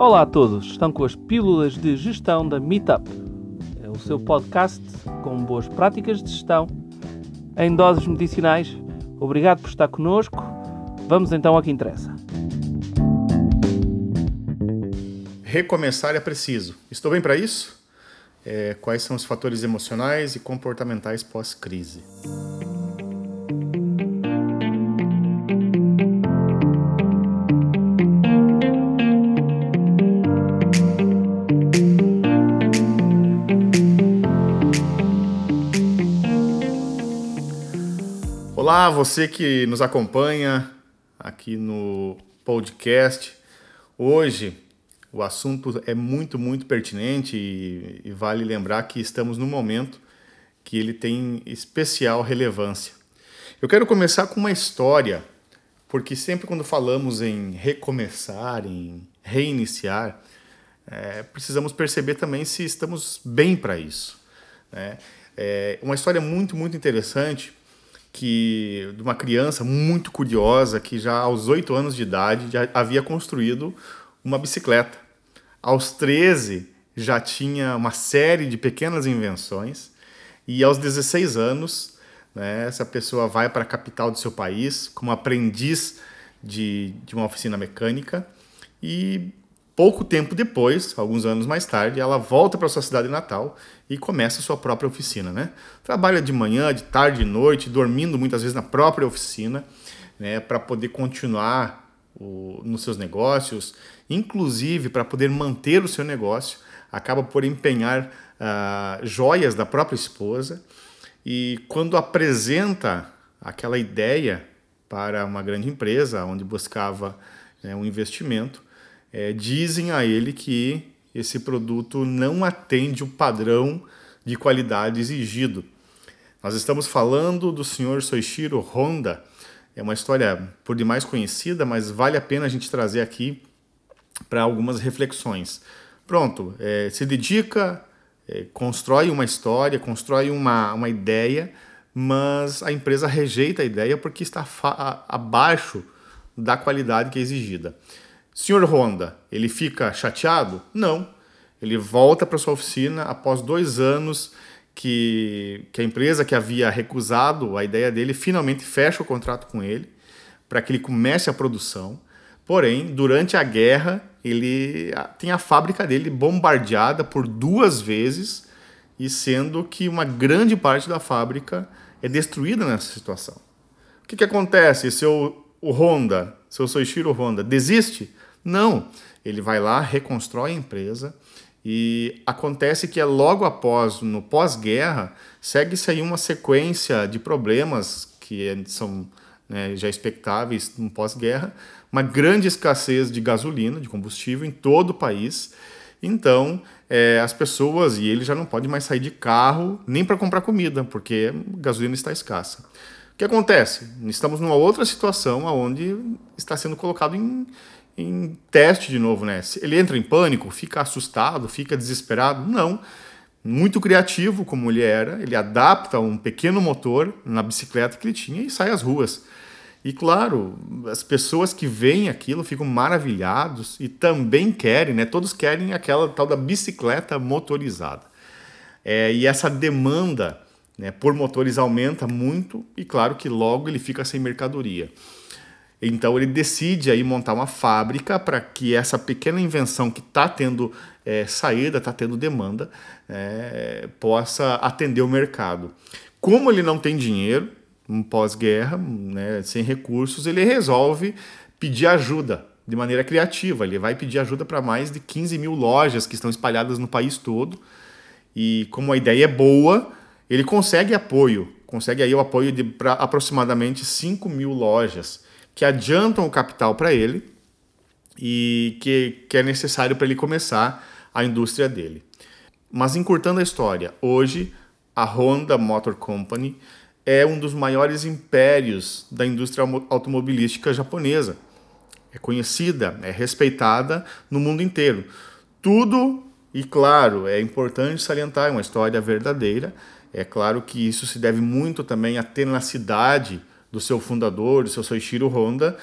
Olá a todos, estão com as pílulas de gestão da Meetup. É o seu podcast com boas práticas de gestão em doses medicinais. Obrigado por estar conosco. Vamos então ao que interessa. Recomeçar é preciso. Estou bem para isso? É, quais são os fatores emocionais e comportamentais pós-crise? Você que nos acompanha aqui no podcast. Hoje o assunto é muito, muito pertinente e, e, vale lembrar que estamos num momento que ele tem especial relevância. Eu quero começar com uma história, porque sempre quando falamos em recomeçar, em reiniciar, é, precisamos perceber também se estamos bem para isso. Né? É uma história muito, muito interessante que de uma criança muito curiosa que já aos oito anos de idade já havia construído uma bicicleta. Aos 13 já tinha uma série de pequenas invenções e aos 16 anos né, essa pessoa vai para a capital do seu país como aprendiz de, de uma oficina mecânica e pouco tempo depois, alguns anos mais tarde, ela volta para sua cidade natal e começa sua própria oficina, né? Trabalha de manhã, de tarde, de noite, dormindo muitas vezes na própria oficina, né, para poder continuar o, nos seus negócios, inclusive para poder manter o seu negócio, acaba por empenhar uh, joias da própria esposa e quando apresenta aquela ideia para uma grande empresa onde buscava né, um investimento, é, dizem a ele que esse produto não atende o padrão de qualidade exigido. Nós estamos falando do senhor Soichiro Honda. É uma história por demais conhecida, mas vale a pena a gente trazer aqui para algumas reflexões. Pronto, é, se dedica, é, constrói uma história, constrói uma, uma ideia, mas a empresa rejeita a ideia porque está abaixo da qualidade que é exigida. Senhor Honda, ele fica chateado? Não. Ele volta para sua oficina após dois anos que, que a empresa que havia recusado a ideia dele finalmente fecha o contrato com ele para que ele comece a produção. Porém, durante a guerra, ele tem a fábrica dele bombardeada por duas vezes e sendo que uma grande parte da fábrica é destruída nessa situação. O que, que acontece? Seu o Honda, seu Soichiro Honda, desiste? Não, ele vai lá, reconstrói a empresa e acontece que é logo após, no pós-guerra, segue-se aí uma sequência de problemas que são né, já expectáveis no pós-guerra, uma grande escassez de gasolina, de combustível em todo o país. Então, é, as pessoas e ele já não pode mais sair de carro nem para comprar comida, porque gasolina está escassa. O que acontece? Estamos numa outra situação onde está sendo colocado em, em teste de novo, né? Ele entra em pânico, fica assustado, fica desesperado? Não. Muito criativo como ele era, ele adapta um pequeno motor na bicicleta que ele tinha e sai às ruas. E claro, as pessoas que veem aquilo ficam maravilhados e também querem, né? Todos querem aquela tal da bicicleta motorizada. É, e essa demanda né, por motores aumenta muito e claro que logo ele fica sem mercadoria. Então ele decide aí montar uma fábrica para que essa pequena invenção que está tendo é, saída, está tendo demanda, é, possa atender o mercado. Como ele não tem dinheiro, um pós-guerra, né, sem recursos, ele resolve pedir ajuda de maneira criativa. Ele vai pedir ajuda para mais de 15 mil lojas que estão espalhadas no país todo. E como a ideia é boa, ele consegue apoio, consegue aí o apoio de aproximadamente 5 mil lojas que adiantam o capital para ele e que, que é necessário para ele começar a indústria dele. Mas encurtando a história, hoje a Honda Motor Company é um dos maiores impérios da indústria automobilística japonesa. É conhecida, é respeitada no mundo inteiro. Tudo, e claro, é importante salientar, é uma história verdadeira. É claro que isso se deve muito também à tenacidade do seu fundador, do seu Soichiro Honda,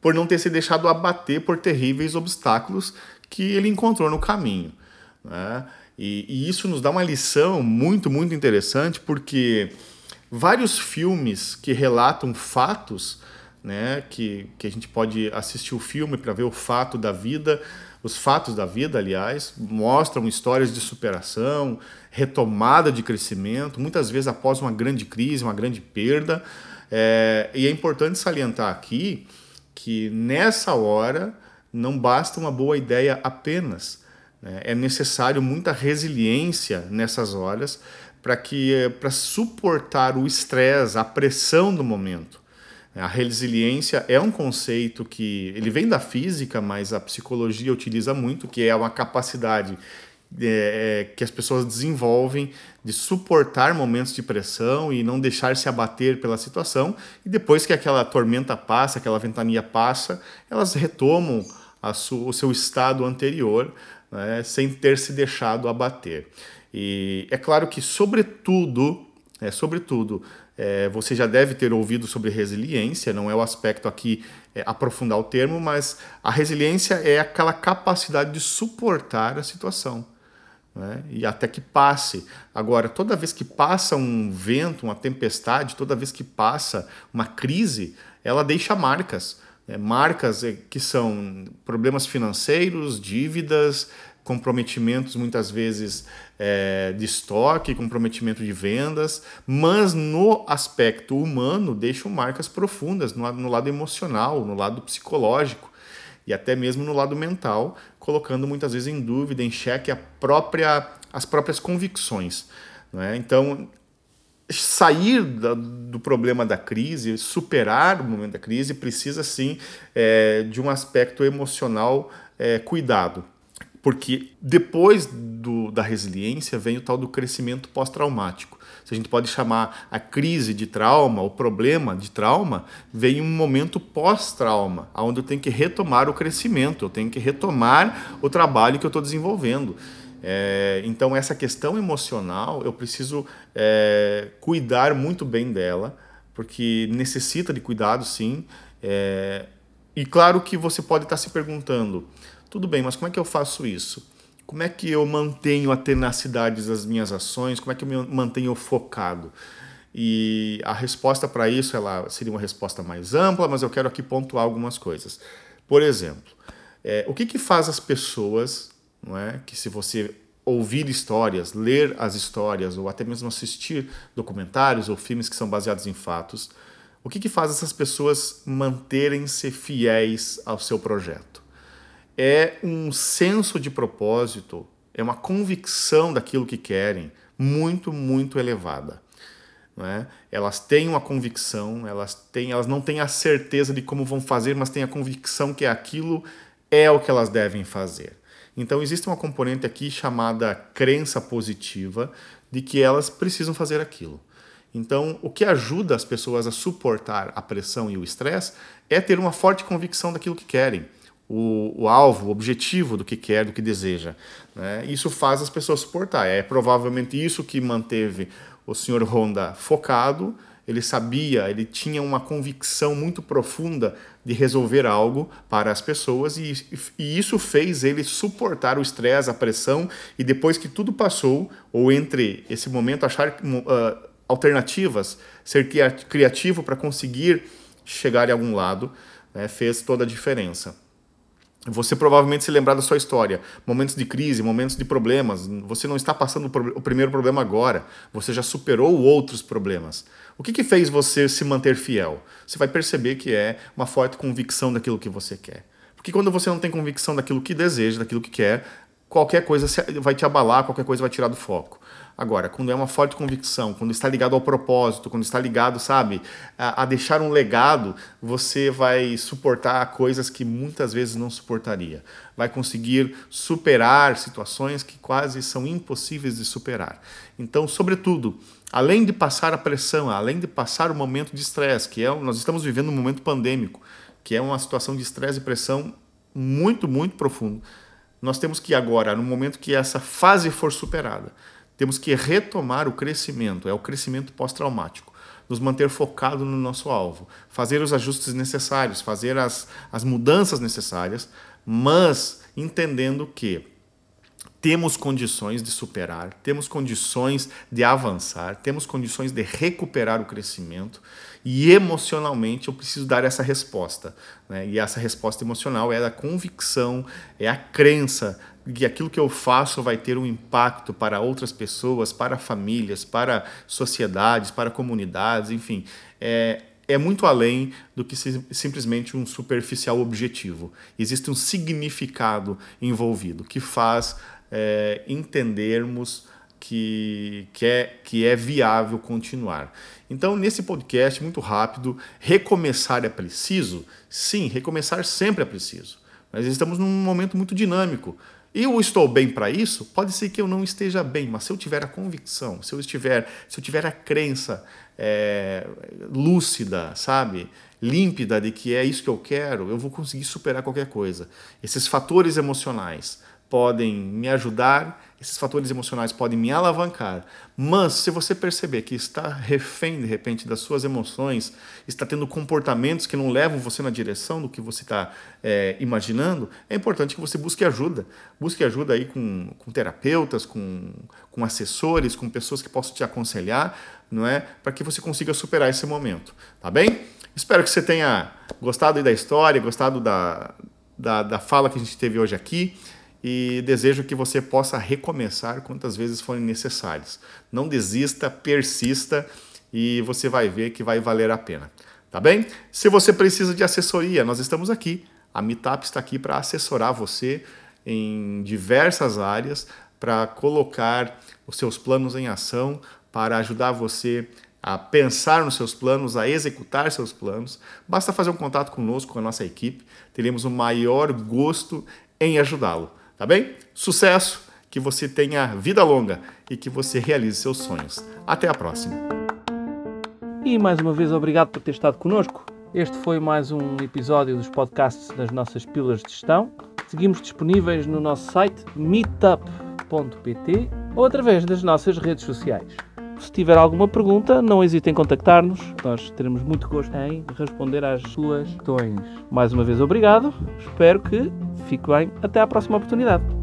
por não ter se deixado abater por terríveis obstáculos que ele encontrou no caminho. Né? E, e isso nos dá uma lição muito, muito interessante, porque vários filmes que relatam fatos, né, que, que a gente pode assistir o filme para ver o fato da vida, os fatos da vida, aliás, mostram histórias de superação, retomada de crescimento, muitas vezes após uma grande crise, uma grande perda. É, e é importante salientar aqui que nessa hora não basta uma boa ideia apenas. Né? É necessário muita resiliência nessas horas para que para suportar o estresse, a pressão do momento. A resiliência é um conceito que ele vem da física, mas a psicologia utiliza muito, que é uma capacidade é, é, que as pessoas desenvolvem de suportar momentos de pressão e não deixar se abater pela situação. E depois que aquela tormenta passa, aquela ventania passa, elas retomam o seu estado anterior, né, sem ter se deixado abater. E é claro que, sobretudo, é, sobretudo, é, você já deve ter ouvido sobre resiliência, não é o aspecto aqui é, aprofundar o termo, mas a resiliência é aquela capacidade de suportar a situação. Né? E até que passe. Agora, toda vez que passa um vento, uma tempestade, toda vez que passa uma crise, ela deixa marcas. Né? Marcas é, que são problemas financeiros, dívidas, comprometimentos muitas vezes é, de estoque, comprometimento de vendas, mas no aspecto humano deixam marcas profundas no, no lado emocional, no lado psicológico e até mesmo no lado mental, colocando muitas vezes em dúvida, em xeque a própria, as próprias convicções. É? Então, sair da, do problema da crise, superar o momento da crise, precisa sim é, de um aspecto emocional é, cuidado. Porque depois do, da resiliência vem o tal do crescimento pós-traumático. Se a gente pode chamar a crise de trauma, o problema de trauma, vem um momento pós-trauma, onde eu tenho que retomar o crescimento, eu tenho que retomar o trabalho que eu estou desenvolvendo. É, então, essa questão emocional, eu preciso é, cuidar muito bem dela, porque necessita de cuidado, sim. É, e claro que você pode estar se perguntando, tudo bem, mas como é que eu faço isso? Como é que eu mantenho a tenacidade das minhas ações? Como é que eu me mantenho focado? E a resposta para isso ela seria uma resposta mais ampla, mas eu quero aqui pontuar algumas coisas. Por exemplo, é, o que, que faz as pessoas, não é, que se você ouvir histórias, ler as histórias ou até mesmo assistir documentários ou filmes que são baseados em fatos, o que, que faz essas pessoas manterem-se fiéis ao seu projeto? É um senso de propósito, é uma convicção daquilo que querem muito, muito elevada. Não é? Elas têm uma convicção, elas, têm, elas não têm a certeza de como vão fazer, mas têm a convicção que aquilo é o que elas devem fazer. Então, existe uma componente aqui chamada crença positiva de que elas precisam fazer aquilo. Então, o que ajuda as pessoas a suportar a pressão e o estresse é ter uma forte convicção daquilo que querem o, o, alvo, o objetivo do que quer, do que deseja. Né? Isso faz as pessoas suportar. É provavelmente isso que manteve o senhor Honda focado. Ele sabia, ele tinha uma convicção muito profunda de resolver algo para as pessoas e, e isso fez ele suportar o estresse, a pressão e depois que tudo passou, ou entre esse momento, achar uh, alternativas, ser criativo para conseguir chegar em algum lado, né, fez toda a diferença. Você provavelmente se lembrar da sua história, momentos de crise, momentos de problemas. Você não está passando o primeiro problema agora, você já superou outros problemas. O que, que fez você se manter fiel? Você vai perceber que é uma forte convicção daquilo que você quer. Porque quando você não tem convicção daquilo que deseja, daquilo que quer, qualquer coisa vai te abalar, qualquer coisa vai tirar do foco. Agora, quando é uma forte convicção, quando está ligado ao propósito, quando está ligado, sabe, a, a, deixar um legado, você vai suportar coisas que muitas vezes não suportaria. Vai conseguir superar situações que quase são impossíveis de superar. Então, sobretudo, além de passar a pressão, além de passar o momento de estresse, que é nós estamos vivendo um momento pandêmico, que é uma situação de estresse e pressão muito, muito profundo. Nós temos que agora, no momento que essa fase for superada, temos que retomar o crescimento, é o crescimento pós-traumático. Nos manter focado no nosso alvo, fazer os ajustes necessários, fazer as, as mudanças necessárias, mas entendendo que temos condições de superar, temos condições de avançar, temos condições de recuperar o crescimento e emocionalmente eu preciso dar essa resposta. Né? E essa resposta emocional é a convicção, é a crença que aquilo que eu faço vai ter um impacto para outras pessoas, para famílias, para sociedades, para comunidades, enfim. É, é muito além do que simplesmente um superficial objetivo. Existe um significado envolvido que faz é, entendermos que, que, é, que é viável continuar. Então, nesse podcast, muito rápido, recomeçar é preciso? Sim, recomeçar sempre é preciso. Mas estamos num momento muito dinâmico. Eu estou bem para isso? Pode ser que eu não esteja bem, mas se eu tiver a convicção, se eu estiver, se eu tiver a crença é, lúcida, sabe, límpida de que é isso que eu quero, eu vou conseguir superar qualquer coisa. Esses fatores emocionais, podem me ajudar, esses fatores emocionais podem me alavancar. Mas se você perceber que está refém de repente das suas emoções, está tendo comportamentos que não levam você na direção do que você está é, imaginando, é importante que você busque ajuda. Busque ajuda aí com, com terapeutas, com, com assessores, com pessoas que possam te aconselhar, não é, para que você consiga superar esse momento, tá bem? Espero que você tenha gostado da história, gostado da, da, da fala que a gente teve hoje aqui e desejo que você possa recomeçar quantas vezes forem necessárias. Não desista, persista e você vai ver que vai valer a pena. Tá bem? Se você precisa de assessoria, nós estamos aqui. A Meetup está aqui para assessorar você em diversas áreas, para colocar os seus planos em ação, para ajudar você a pensar nos seus planos, a executar seus planos. Basta fazer um contato conosco, com a nossa equipe. Teremos o maior gosto em ajudá-lo. Tá bem? Sucesso, que você tenha vida longa e que você realize seus sonhos. Até a próxima. E mais uma vez, obrigado por ter estado connosco. Este foi mais um episódio dos podcasts das nossas pílulas de gestão. Seguimos disponíveis no nosso site meetup.pt ou através das nossas redes sociais. Se tiver alguma pergunta, não hesite em contactar-nos. Nós teremos muito gosto em responder às suas questões. Mais uma vez, obrigado. Espero que fique bem. Até à próxima oportunidade.